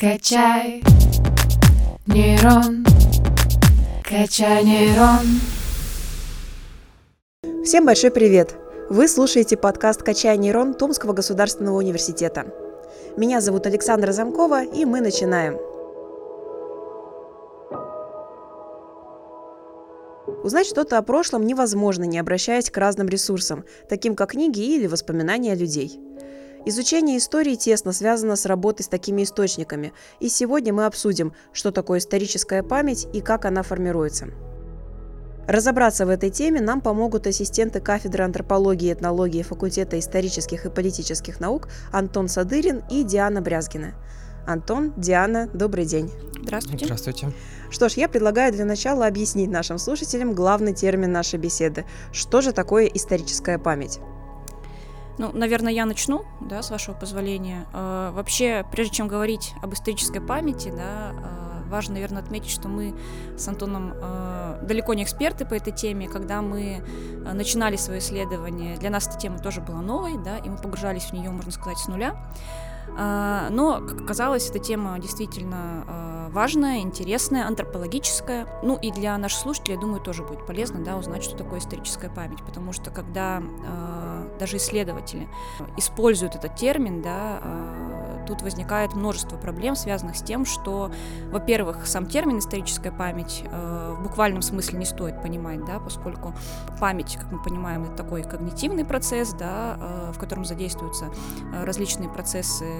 Качай нейрон, качай нейрон. Всем большой привет! Вы слушаете подкаст «Качай нейрон» Томского государственного университета. Меня зовут Александра Замкова, и мы начинаем. Узнать что-то о прошлом невозможно, не обращаясь к разным ресурсам, таким как книги или воспоминания людей. Изучение истории тесно связано с работой с такими источниками, и сегодня мы обсудим, что такое историческая память и как она формируется. Разобраться в этой теме нам помогут ассистенты кафедры антропологии и этнологии факультета исторических и политических наук Антон Садырин и Диана Брязгина. Антон, Диана, добрый день. Здравствуйте. Здравствуйте. Что ж, я предлагаю для начала объяснить нашим слушателям главный термин нашей беседы. Что же такое историческая память? Ну, наверное, я начну, да, с вашего позволения. Э, вообще, прежде чем говорить об исторической памяти, да, э, важно, наверное, отметить, что мы с Антоном э, далеко не эксперты по этой теме. Когда мы э, начинали свое исследование, для нас эта тема тоже была новой, да, и мы погружались в нее, можно сказать, с нуля. Э, но, как оказалось, эта тема действительно э, важная, интересная, антропологическая. Ну и для наших слушателей, я думаю, тоже будет полезно да, узнать, что такое историческая память. Потому что когда э, даже исследователи используют этот термин, да, тут возникает множество проблем, связанных с тем, что, во-первых, сам термин историческая память в буквальном смысле не стоит понимать, да, поскольку память, как мы понимаем, это такой когнитивный процесс, да, в котором задействуются различные процессы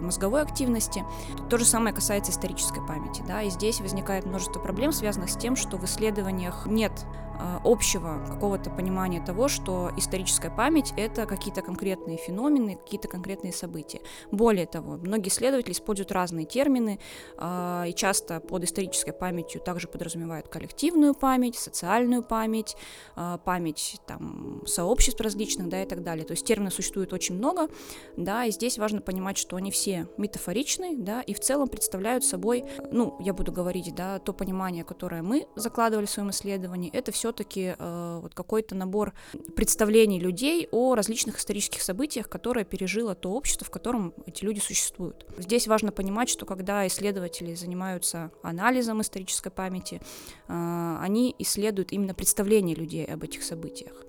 мозговой активности. То же самое касается исторической памяти, да, и здесь возникает множество проблем, связанных с тем, что в исследованиях нет Э, общего какого-то понимания того, что историческая память — это какие-то конкретные феномены, какие-то конкретные события. Более того, многие исследователи используют разные термины, э, и часто под исторической памятью также подразумевают коллективную память, социальную память, э, память там, сообществ различных, да, и так далее. То есть терминов существует очень много, да, и здесь важно понимать, что они все метафоричны, да, и в целом представляют собой, ну, я буду говорить, да, то понимание, которое мы закладывали в своем исследовании, это все все-таки э, вот какой-то набор представлений людей о различных исторических событиях, которые пережило то общество, в котором эти люди существуют. Здесь важно понимать, что когда исследователи занимаются анализом исторической памяти, э, они исследуют именно представления людей об этих событиях.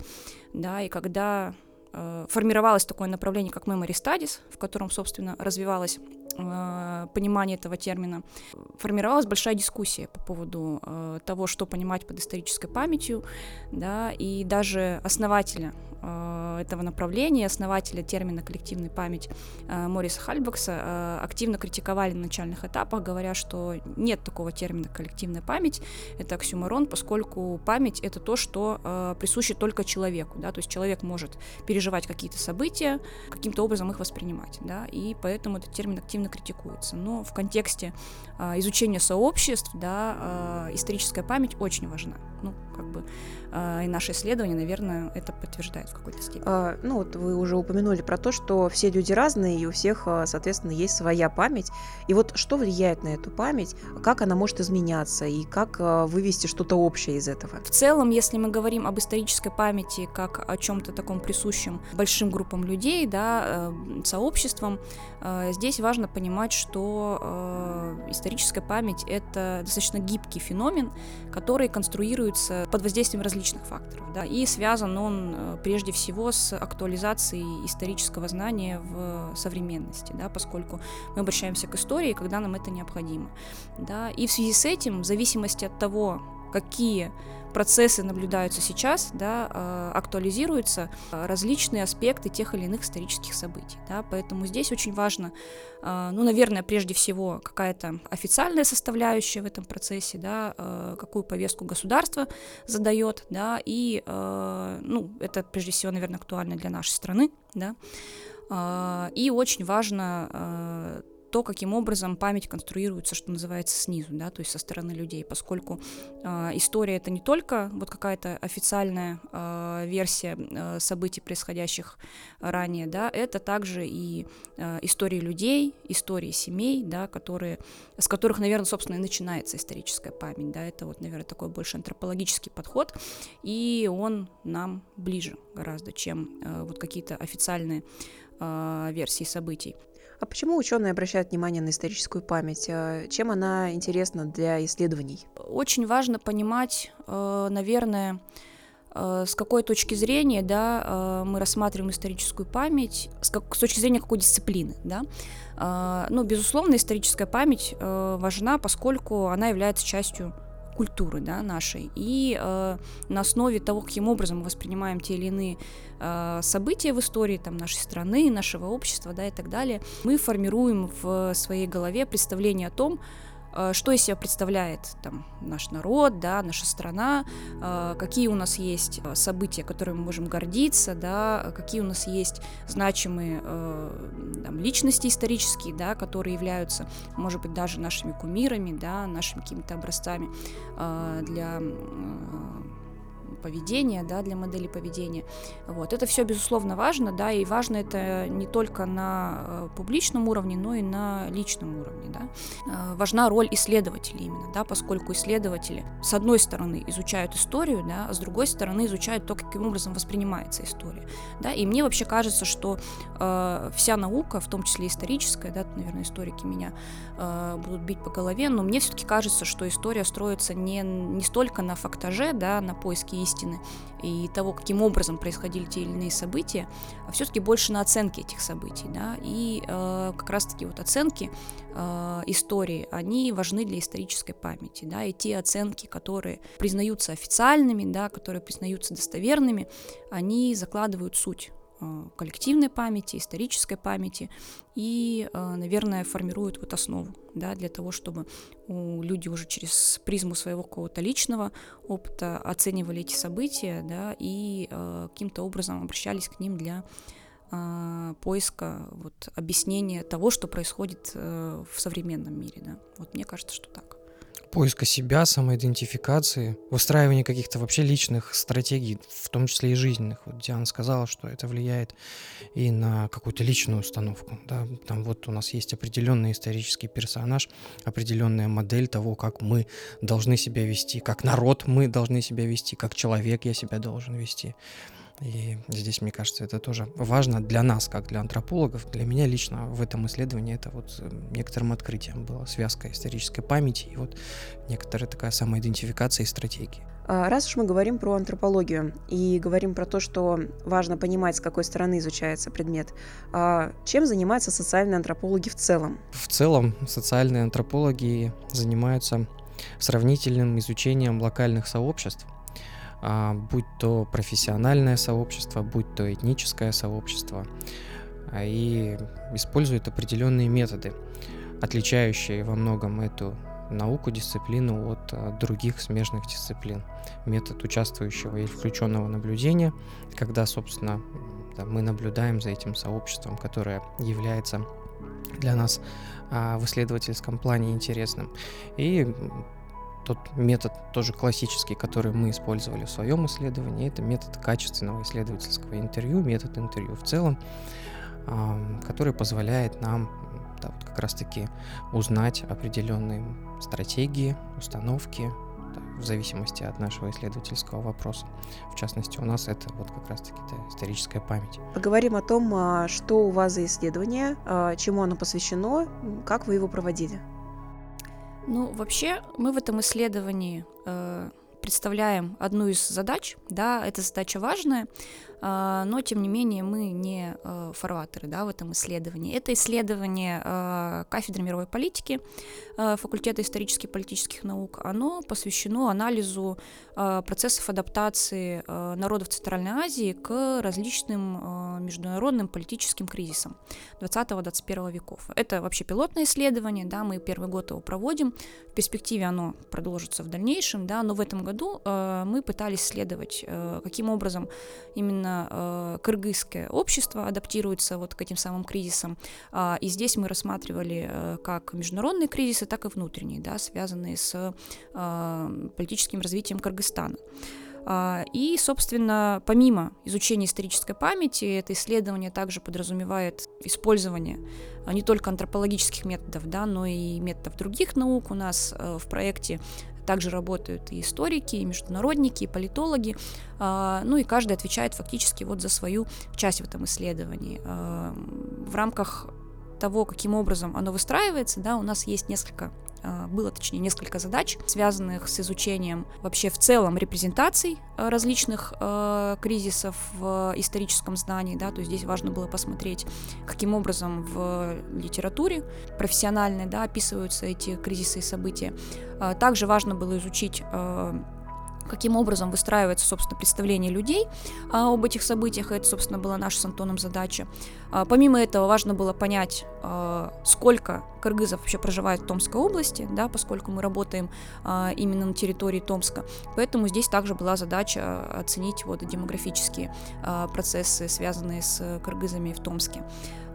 Да, и когда э, формировалось такое направление, как memory studies, в котором, собственно, развивалась Э, понимания этого термина, формировалась большая дискуссия по поводу э, того, что понимать под исторической памятью, да, и даже основателя Э, этого направления, основателя термина коллективная память э, Мориса Хальбакса э, активно критиковали на начальных этапах, говоря, что нет такого термина коллективная память, это оксюморон, поскольку память это то, что присуще только человеку, да, то есть человек может переживать какие-то события, каким-то образом их воспринимать, да, и поэтому этот термин активно критикуется. Но в контексте изучения сообществ, да, историческая память очень важна. Ну, как бы и наше исследование, наверное, это подтверждает в какой-то степени. А, ну вот вы уже упомянули про то, что все люди разные, и у всех, а, соответственно, есть своя память. И вот что влияет на эту память, как она может изменяться, и как а, вывести что-то общее из этого? В целом, если мы говорим об исторической памяти как о чем-то таком присущем большим группам людей, да, э, сообществам, э, здесь важно понимать, что э, историческая память — это достаточно гибкий феномен, который конструируется под воздействием различных факторов. Да, и связан он прежде прежде всего с актуализацией исторического знания в современности, да, поскольку мы обращаемся к истории, когда нам это необходимо. Да, и в связи с этим, в зависимости от того, какие процессы наблюдаются сейчас, да, э, актуализируются э, различные аспекты тех или иных исторических событий. Да, поэтому здесь очень важно, э, ну, наверное, прежде всего какая-то официальная составляющая в этом процессе, да, какую повестку государство задает, да, и, ну, это прежде всего, наверное, актуально для нашей страны, да, и очень важно то, каким образом память конструируется, что называется, снизу, да, то есть со стороны людей, поскольку э, история это не только вот какая-то официальная э, версия э, событий, происходящих ранее, да, это также и э, истории людей, истории семей, да, которые, с которых, наверное, собственно, и начинается историческая память, да, это вот, наверное, такой больше антропологический подход, и он нам ближе гораздо, чем э, вот какие-то официальные э, версии событий. А почему ученые обращают внимание на историческую память? Чем она интересна для исследований? Очень важно понимать, наверное, с какой точки зрения да, мы рассматриваем историческую память, с, как, с точки зрения какой дисциплины. Да? Ну, безусловно, историческая память важна, поскольку она является частью культуры да, нашей. И э, на основе того, каким образом мы воспринимаем те или иные э, события в истории там, нашей страны, нашего общества да, и так далее, мы формируем в своей голове представление о том, что из себя представляет там, наш народ, да, наша страна, э, какие у нас есть э, события, которыми мы можем гордиться, да, какие у нас есть значимые там, личности исторические, да, которые являются, может быть, даже нашими кумирами, да, нашими какими-то образцами для поведения, да, для модели поведения. Вот. Это все, безусловно, важно, да, и важно это не только на э, публичном уровне, но и на личном уровне, да. Э, важна роль исследователей именно, да, поскольку исследователи, с одной стороны, изучают историю, да, а с другой стороны, изучают то, каким образом воспринимается история, да, и мне вообще кажется, что э, вся наука, в том числе историческая, да, наверное, историки меня э, будут бить по голове, но мне все-таки кажется, что история строится не, не столько на фактаже, да, на поиске истины и того, каким образом происходили те или иные события, а все-таки больше на оценке этих событий, да, и э, как раз-таки вот оценки э, истории, они важны для исторической памяти, да, и те оценки, которые признаются официальными, да, которые признаются достоверными, они закладывают суть коллективной памяти, исторической памяти и, э, наверное, формируют вот основу да, для того, чтобы люди уже через призму своего какого-то личного опыта оценивали эти события да, и э, каким-то образом обращались к ним для поиска вот, объяснения того, что происходит в современном мире. Да. Вот мне кажется, что так поиска себя, самоидентификации, выстраивания каких-то вообще личных стратегий, в том числе и жизненных. Вот Диана сказала, что это влияет и на какую-то личную установку. Да? Там вот у нас есть определенный исторический персонаж, определенная модель того, как мы должны себя вести, как народ мы должны себя вести, как человек я себя должен вести. И здесь, мне кажется, это тоже важно для нас, как для антропологов. Для меня лично в этом исследовании это вот э, некоторым открытием было связка исторической памяти и вот некоторая такая самоидентификация и стратегии. А, раз уж мы говорим про антропологию и говорим про то, что важно понимать, с какой стороны изучается предмет, а чем занимаются социальные антропологи в целом? В целом социальные антропологи занимаются сравнительным изучением локальных сообществ, будь то профессиональное сообщество, будь то этническое сообщество, а, и используют определенные методы, отличающие во многом эту науку, дисциплину от а, других смежных дисциплин. Метод участвующего и включенного наблюдения, когда, собственно, мы наблюдаем за этим сообществом, которое является для нас в исследовательском плане интересным. И тот метод, тоже классический, который мы использовали в своем исследовании, это метод качественного исследовательского интервью, метод интервью в целом, который позволяет нам да, вот как раз-таки узнать определенные стратегии, установки, да, в зависимости от нашего исследовательского вопроса. В частности, у нас это вот как раз-таки да, историческая память. Поговорим о том, а, что у вас за исследование, а, чему оно посвящено, как вы его проводили. Ну, вообще, мы в этом исследовании э, представляем одну из задач, да, эта задача важная, но тем не менее мы не э, фарватеры да, в этом исследовании. Это исследование э, кафедры мировой политики э, факультета исторических и политических наук. Оно посвящено анализу процессов адаптации народов Центральной Азии к различным международным политическим кризисам 20-21 веков. Это вообще пилотное исследование, да, мы первый год его проводим, в перспективе оно продолжится в дальнейшем, да, но в этом году мы пытались исследовать, каким образом именно э, кыргызское общество адаптируется вот к этим самым кризисам. А, и здесь мы рассматривали э, как международные кризисы, так и внутренние, да, связанные с э, политическим развитием Кыргызстана. А, и, собственно, помимо изучения исторической памяти, это исследование также подразумевает использование не только антропологических методов, да, но и методов других наук. У нас в проекте также работают и историки, и международники, и политологи, а, ну и каждый отвечает фактически вот за свою часть в этом исследовании. В рамках того, каким образом оно выстраивается, да, у нас есть несколько а, было, точнее, несколько задач, связанных с изучением вообще в целом репрезентаций а, различных э, кризисов в историческом знании, да, то есть здесь важно было посмотреть, каким образом в литературе профессиональной, да, описываются эти кризисы и события. Также важно было изучить э, каким образом выстраивается, собственно, представление людей а, об этих событиях. Это, собственно, была наша с Антоном задача. А, помимо этого, важно было понять, а, сколько кыргызов вообще проживает в Томской области, да, поскольку мы работаем а, именно на территории Томска. Поэтому здесь также была задача оценить вот демографические а, процессы, связанные с кыргызами в Томске.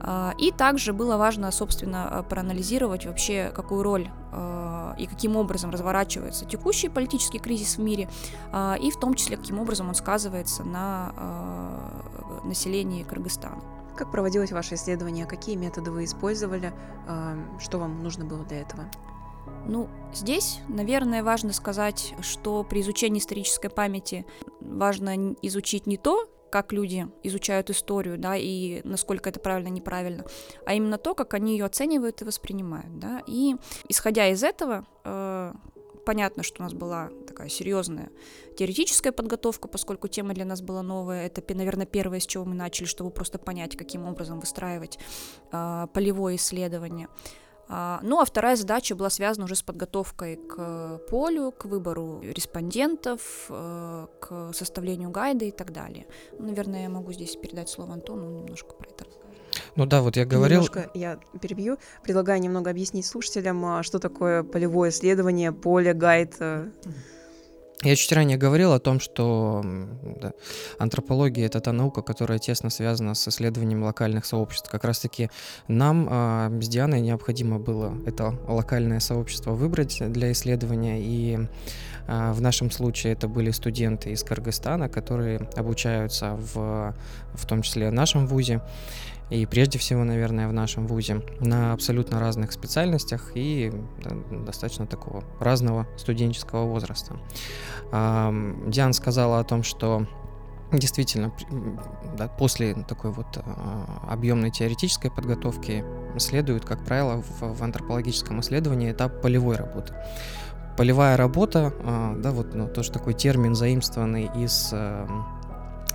А, и также было важно, собственно, проанализировать вообще, какую роль а, и каким образом разворачивается текущий политический кризис в мире, а, и в том числе, каким образом он сказывается на населении Кыргызстана. Как проводилось ваше исследование? Какие методы вы использовали? Что вам нужно было для этого? Ну, здесь, наверное, важно сказать, что при изучении исторической памяти важно изучить не то, как люди изучают историю, да, и насколько это правильно, неправильно, а именно то, как они ее оценивают и воспринимают, да, и исходя из этого, э, понятно, что у нас была такая серьезная теоретическая подготовка, поскольку тема для нас была новая. Это, наверное, первое, с чего мы начали, чтобы просто понять, каким образом выстраивать э, полевое исследование. А, ну а вторая задача была связана уже с подготовкой к полю, к выбору респондентов, э, к составлению гайда и так далее. Наверное, я могу здесь передать слово Антону, он немножко про это расскажет. Ну да, вот я говорил... Немножко я перебью. Предлагаю немного объяснить слушателям, а, что такое полевое исследование, поле, гайд. Э. Я чуть ранее говорил о том, что да, антропология — это та наука, которая тесно связана с исследованием локальных сообществ. Как раз-таки нам э, с Дианой необходимо было это локальное сообщество выбрать для исследования, и э, в нашем случае это были студенты из Кыргызстана, которые обучаются в, в том числе в нашем вузе и прежде всего, наверное, в нашем ВУЗе, на абсолютно разных специальностях и достаточно такого разного студенческого возраста. Диан сказала о том, что Действительно, да, после такой вот а, объемной теоретической подготовки следует, как правило, в, в антропологическом исследовании этап полевой работы. Полевая работа, а, да, вот ну, тоже такой термин, заимствованный из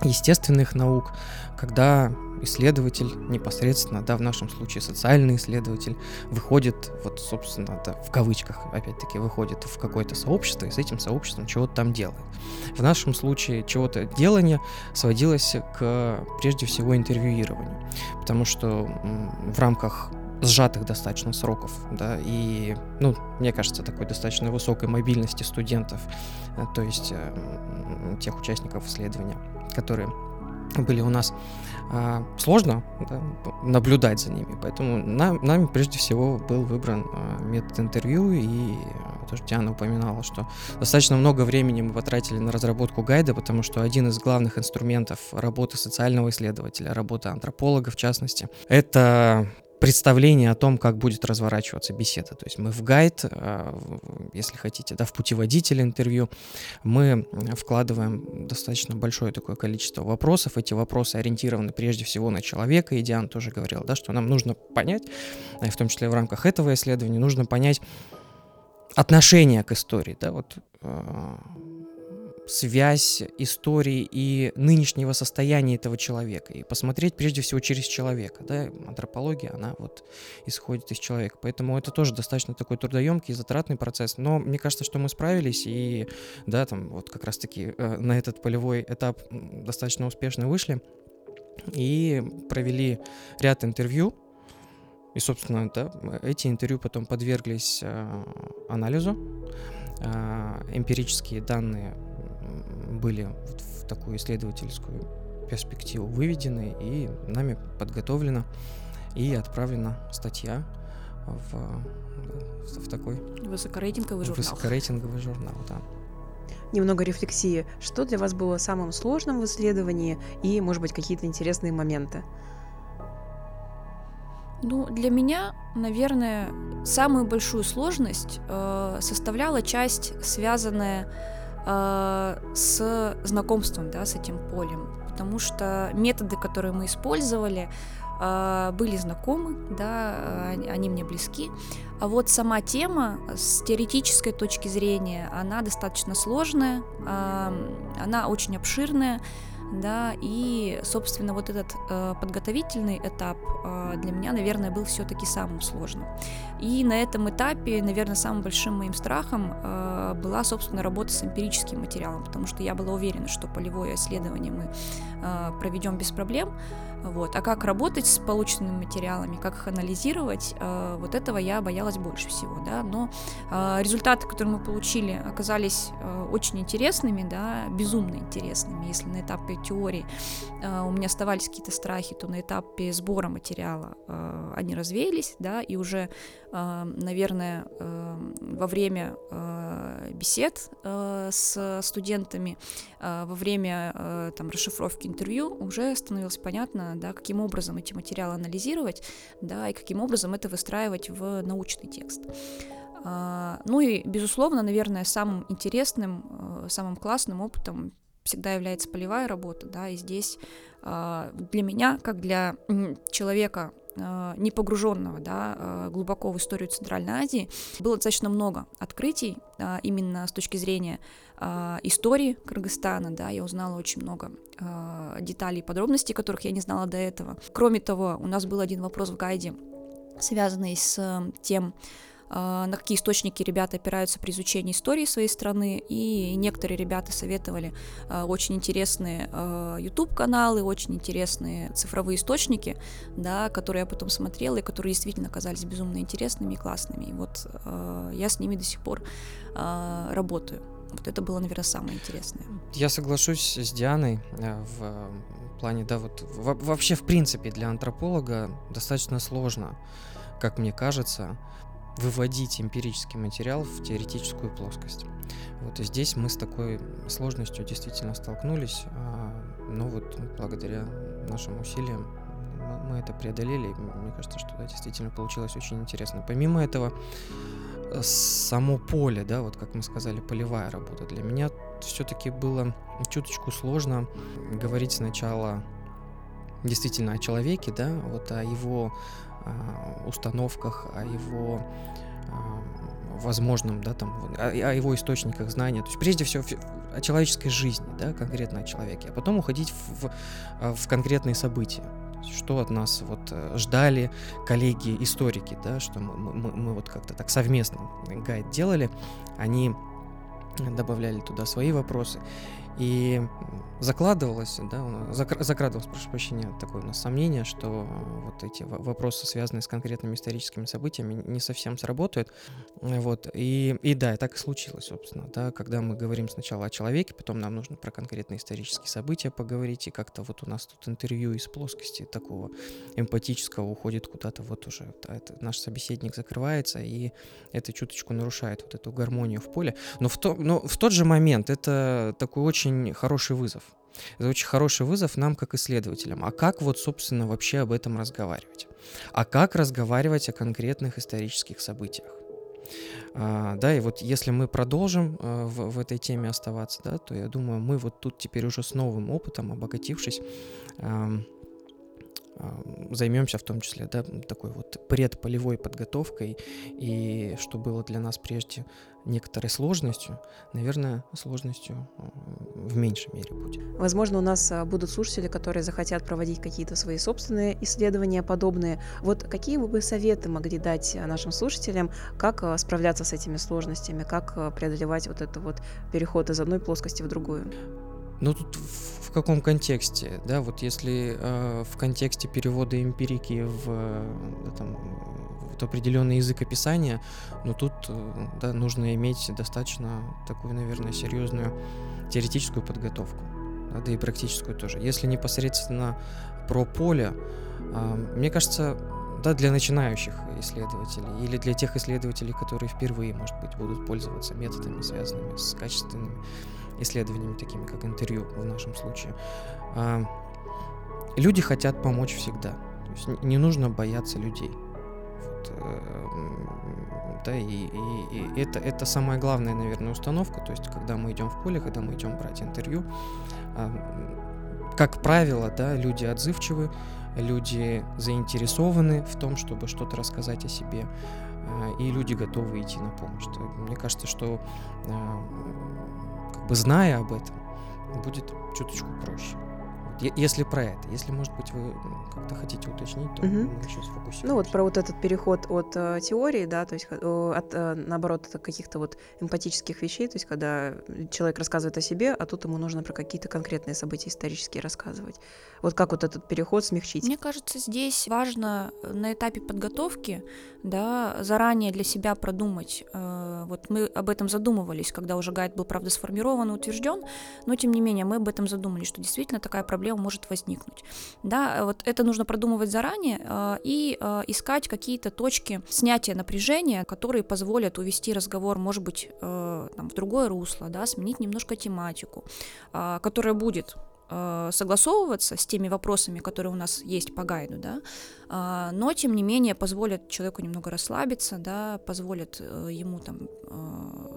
естественных наук, когда исследователь непосредственно, да, в нашем случае социальный исследователь, выходит, вот, собственно, да, в кавычках, опять-таки, выходит в какое-то сообщество и с этим сообществом чего-то там делает. В нашем случае чего-то делание сводилось к, прежде всего, интервьюированию, потому что в рамках сжатых достаточно сроков, да, и, ну, мне кажется, такой достаточно высокой мобильности студентов, э, то есть э, тех участников исследования, которые были у нас, а, сложно да, наблюдать за ними. Поэтому нам, нами прежде всего был выбран а, метод интервью, и тоже Диана упоминала, что достаточно много времени мы потратили на разработку гайда, потому что один из главных инструментов работы социального исследователя, работы антрополога в частности, это представление о том, как будет разворачиваться беседа. То есть мы в гайд, э, если хотите, да, в путеводитель интервью, мы вкладываем достаточно большое такое количество вопросов. Эти вопросы ориентированы прежде всего на человека. И Диан тоже говорил, да, что нам нужно понять, э, в том числе в рамках этого исследования, нужно понять отношение к истории. Да, вот, э, связь истории и нынешнего состояния этого человека. И посмотреть прежде всего через человека. Да? Антропология, она вот исходит из человека. Поэтому это тоже достаточно такой трудоемкий, затратный процесс. Но мне кажется, что мы справились и, да, там вот как раз-таки э, на этот полевой этап достаточно успешно вышли и провели ряд интервью. И, собственно, да, эти интервью потом подверглись э, анализу. Э, эмпирические данные были вот в такую исследовательскую перспективу выведены и нами подготовлена и отправлена статья в, в такой высокорейтинговый журнал. Высокорейтинговый журнал, да. Немного рефлексии. Что для вас было самым сложным в исследовании и, может быть, какие-то интересные моменты? Ну, для меня, наверное, самую большую сложность э, составляла часть, связанная э, с знакомством да, с этим полем, потому что методы, которые мы использовали, э, были знакомы, да, они мне близки. А вот сама тема с теоретической точки зрения, она достаточно сложная, она очень обширная, да, и, собственно, вот этот э, подготовительный этап э, для меня, наверное, был все-таки самым сложным. И на этом этапе, наверное, самым большим моим страхом э, была, собственно, работа с эмпирическим материалом, потому что я была уверена, что полевое исследование мы э, проведем без проблем, вот. А как работать с полученными материалами, как их анализировать, э, вот этого я боялась больше всего, да, но э, результаты, которые мы получили, оказались э, очень интересными, да, безумно интересными, если на этапе теории э, у меня оставались какие-то страхи, то на этапе сбора материала э, они развеялись, да, и уже, э, наверное, э, во время э, бесед э, с студентами, э, во время э, там расшифровки интервью уже становилось понятно, да, каким образом эти материалы анализировать, да, и каким образом это выстраивать в научный текст. А, ну и, безусловно, наверное, самым интересным, э, самым классным опытом всегда является полевая работа, да, и здесь а, для меня, как для человека, не погруженного да, глубоко в историю Центральной Азии, было достаточно много открытий именно с точки зрения э, истории Кыргызстана, да, я узнала очень много э, деталей и подробностей, которых я не знала до этого. Кроме того, у нас был один вопрос в гайде, связанный с тем, на какие источники ребята опираются при изучении истории своей страны, и некоторые ребята советовали очень интересные YouTube-каналы, очень интересные цифровые источники, да, которые я потом смотрела, и которые действительно оказались безумно интересными и классными. И вот я с ними до сих пор работаю. Вот это было, наверное, самое интересное. Я соглашусь с Дианой э, в плане, да, вот вообще, в принципе, для антрополога достаточно сложно, как мне кажется, выводить эмпирический материал в теоретическую плоскость. Вот и здесь мы с такой сложностью действительно столкнулись, а, но вот благодаря нашим усилиям мы это преодолели. Мне кажется, что да, действительно получилось очень интересно. Помимо этого, само поле, да, вот как мы сказали, полевая работа. Для меня все-таки было чуточку сложно говорить сначала действительно о человеке, да, вот о его э, установках, о его э, возможном, да, там, о, его источниках знания. То есть прежде всего о человеческой жизни, да, конкретно о человеке, а потом уходить в, в, в конкретные события что от нас вот э, ждали коллеги-историки, да, что мы, мы, мы вот как-то так совместно гайд делали, они добавляли туда свои вопросы. И закладывалось, да, закрадывалось, прошу прощения, такое у нас сомнение, что вот эти вопросы, связанные с конкретными историческими событиями, не совсем сработают. Вот. И, и да, и так и случилось, собственно. Да, когда мы говорим сначала о человеке, потом нам нужно про конкретные исторические события поговорить, и как-то вот у нас тут интервью из плоскости такого эмпатического уходит куда-то вот уже. Да, это, наш собеседник закрывается, и это чуточку нарушает вот эту гармонию в поле. Но в, то, но в тот же момент это такой очень очень хороший вызов. Это очень хороший вызов нам, как исследователям. А как вот, собственно, вообще об этом разговаривать? А как разговаривать о конкретных исторических событиях? А, да, и вот если мы продолжим а, в, в этой теме оставаться, да, то я думаю, мы вот тут теперь уже с новым опытом, обогатившись, а, займемся в том числе да, такой вот предполевой подготовкой и что было для нас прежде некоторой сложностью, наверное, сложностью в меньшей мере будет. Возможно, у нас а, будут слушатели, которые захотят проводить какие-то свои собственные исследования подобные. Вот какие вы бы советы могли дать а, нашим слушателям, как а, справляться с этими сложностями, как преодолевать вот это вот переход из одной плоскости в другую? Ну тут в каком контексте, да, вот если э, в контексте перевода эмпирики в, да, там, в определенный язык описания, ну тут, э, да, нужно иметь достаточно такую, наверное, серьезную теоретическую подготовку, да, да и практическую тоже. Если непосредственно про поле, э, мне кажется, да, для начинающих исследователей или для тех исследователей, которые впервые, может быть, будут пользоваться методами, связанными с качественными исследованиями, такими как интервью в нашем случае. А, люди хотят помочь всегда. То есть не нужно бояться людей. Вот, э, да, и, и, и это, это самая главная, наверное, установка. То есть, когда мы идем в поле, когда мы идем брать интервью, а, как правило, да, люди отзывчивы, люди заинтересованы в том, чтобы что-то рассказать о себе, э, и люди готовы идти на помощь. Мне кажется, что как бы зная об этом, будет чуточку проще. Если про это, если, может быть, вы как-то хотите уточнить, то угу. мы сейчас фокусируемся. Ну вот про вот этот переход от э, теории, да, то есть э, от, э, наоборот, от каких-то вот эмпатических вещей, то есть когда человек рассказывает о себе, а тут ему нужно про какие-то конкретные события исторические рассказывать. Вот как вот этот переход смягчить? Мне кажется, здесь важно э, на этапе подготовки, да, заранее для себя продумать. Э, вот мы об этом задумывались, когда уже гайд был, правда, сформирован и утвержден, но тем не менее мы об этом задумались, что действительно такая проблема проблема может возникнуть. Да, вот это нужно продумывать заранее э, и э, искать какие-то точки снятия напряжения, которые позволят увести разговор, может быть, э, там, в другое русло, да, сменить немножко тематику, которая будет согласовываться с теми вопросами, которые у нас есть по гайду, да, но тем не менее позволят человеку немного расслабиться, да, позволят ему там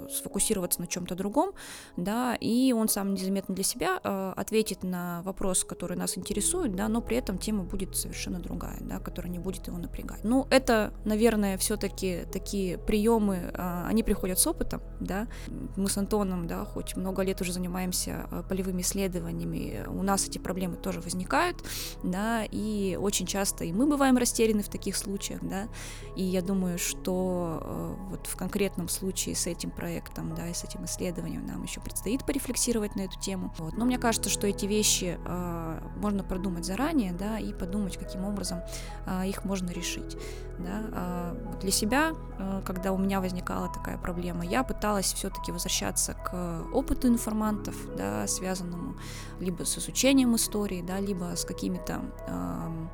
сфокусироваться на чем-то другом, да, и он сам незаметно для себя э, ответит на вопрос, который нас интересует, да, но при этом тема будет совершенно другая, да, которая не будет его напрягать. Ну, это, наверное, все-таки такие приемы, э, они приходят с опытом, да. Мы с Антоном, да, хоть много лет уже занимаемся э, полевыми исследованиями, у нас эти проблемы тоже возникают, да, и очень часто и мы бываем растеряны в таких случаях, да, и я думаю, что э, вот в конкретном случае с этим проектом, да, и с этим исследованием нам еще предстоит порефлексировать на эту тему, вот, но мне кажется, что эти вещи э, можно продумать заранее, да, и подумать, каким образом э, их можно решить, да, э, для себя, э, когда у меня возникала такая проблема, я пыталась все-таки возвращаться к опыту информантов, да, связанному либо с изучением истории, да, либо с какими-то э,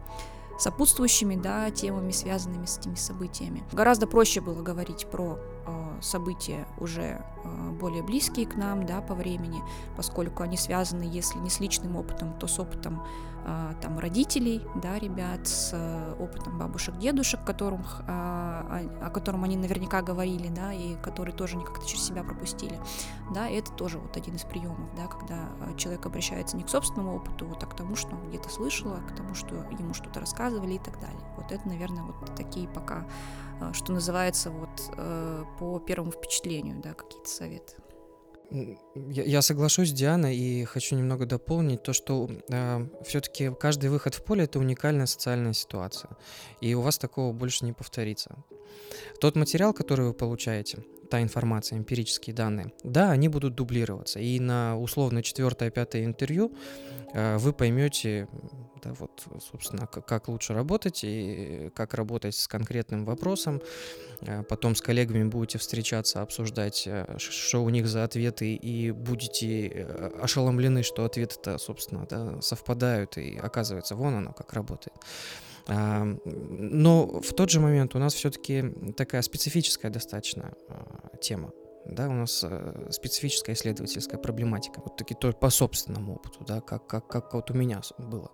сопутствующими да, темами, связанными с этими событиями. Гораздо проще было говорить про события уже э, более близкие к нам да, по времени, поскольку они связаны, если не с личным опытом, то с опытом э, там, родителей, да, ребят, с опытом бабушек, дедушек, которым, о, о котором они наверняка говорили, да, и которые тоже не как-то через себя пропустили. Да, и это тоже вот один из приемов, да, когда человек обращается не к собственному опыту, вот, а к тому, что он где-то слышал, а к тому, что ему что-то рассказывали и так далее. Вот это, наверное, вот такие пока, что называется, вот по первому впечатлению, да, какие-то советы. Я, я соглашусь, Диана, и хочу немного дополнить то, что э, все-таки каждый выход в поле это уникальная социальная ситуация, и у вас такого больше не повторится. Тот материал, который вы получаете, та информация, эмпирические данные, да, они будут дублироваться, и на условно четвертое-пятое интервью э, вы поймете да, вот, собственно, как, как лучше работать и как работать с конкретным вопросом. Э, потом с коллегами будете встречаться, обсуждать, э, что у них за ответы, и будете э, ошеломлены, что ответы-то, собственно, да, совпадают, и оказывается, вон оно как работает. Но в тот же момент у нас все-таки такая специфическая достаточно а, тема да, у нас э, специфическая исследовательская проблематика, вот таки то по собственному опыту, да, как, как, как вот у меня было.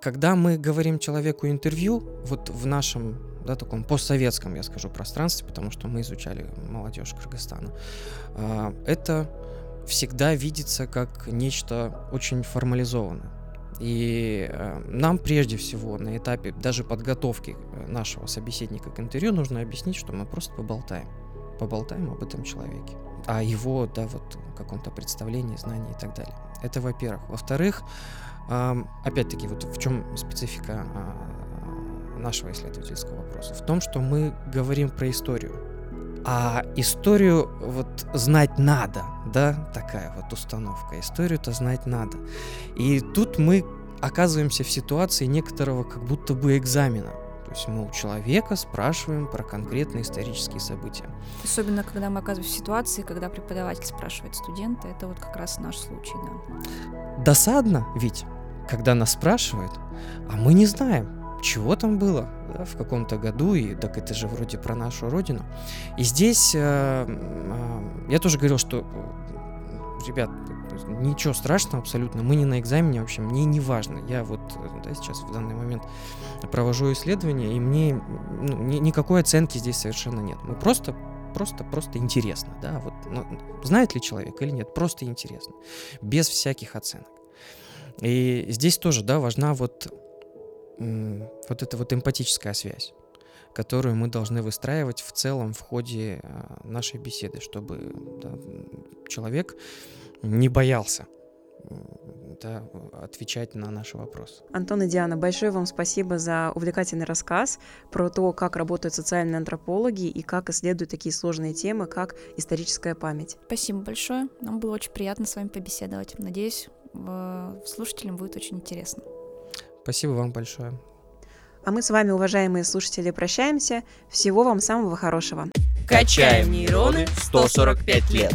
Когда мы говорим человеку интервью, вот в нашем, да, таком постсоветском, я скажу, пространстве, потому что мы изучали молодежь Кыргызстана, э, это всегда видится как нечто очень формализованное. И э, нам прежде всего на этапе даже подготовки э, нашего собеседника к интервью нужно объяснить, что мы просто поболтаем поболтаем об этом человеке, о его, да, вот каком-то представлении, знании и так далее. Это во-первых. Во-вторых, опять-таки, вот в чем специфика а, нашего исследовательского вопроса? В том, что мы говорим про историю. А историю вот знать надо, да, такая вот установка. Историю-то знать надо. И тут мы оказываемся в ситуации некоторого как будто бы экзамена. То есть мы у человека спрашиваем про конкретные исторические события. Особенно, когда мы оказываемся в ситуации, когда преподаватель спрашивает студента, это вот как раз наш случай, да. Досадно ведь, когда нас спрашивают, а мы не знаем, чего там было да, в каком-то году, и так это же вроде про нашу родину. И здесь э, э, я тоже говорил, что ребят, ничего страшного абсолютно, мы не на экзамене вообще, мне не важно. Я вот да, сейчас в данный момент провожу исследование, и мне ну, ни, никакой оценки здесь совершенно нет. Мы просто просто, просто интересно, да, вот, ну, знает ли человек или нет, просто интересно, без всяких оценок. И здесь тоже, да, важна вот, вот эта вот эмпатическая связь которую мы должны выстраивать в целом в ходе а, нашей беседы, чтобы да, человек не боялся да, отвечать на наши вопросы. Антон и Диана, большое вам спасибо за увлекательный рассказ про то, как работают социальные антропологи и как исследуют такие сложные темы, как историческая память. Спасибо большое. Нам было очень приятно с вами побеседовать. Надеюсь, слушателям будет очень интересно. Спасибо вам большое. А мы с вами, уважаемые слушатели, прощаемся. Всего вам самого хорошего. Качаем нейроны 145 лет.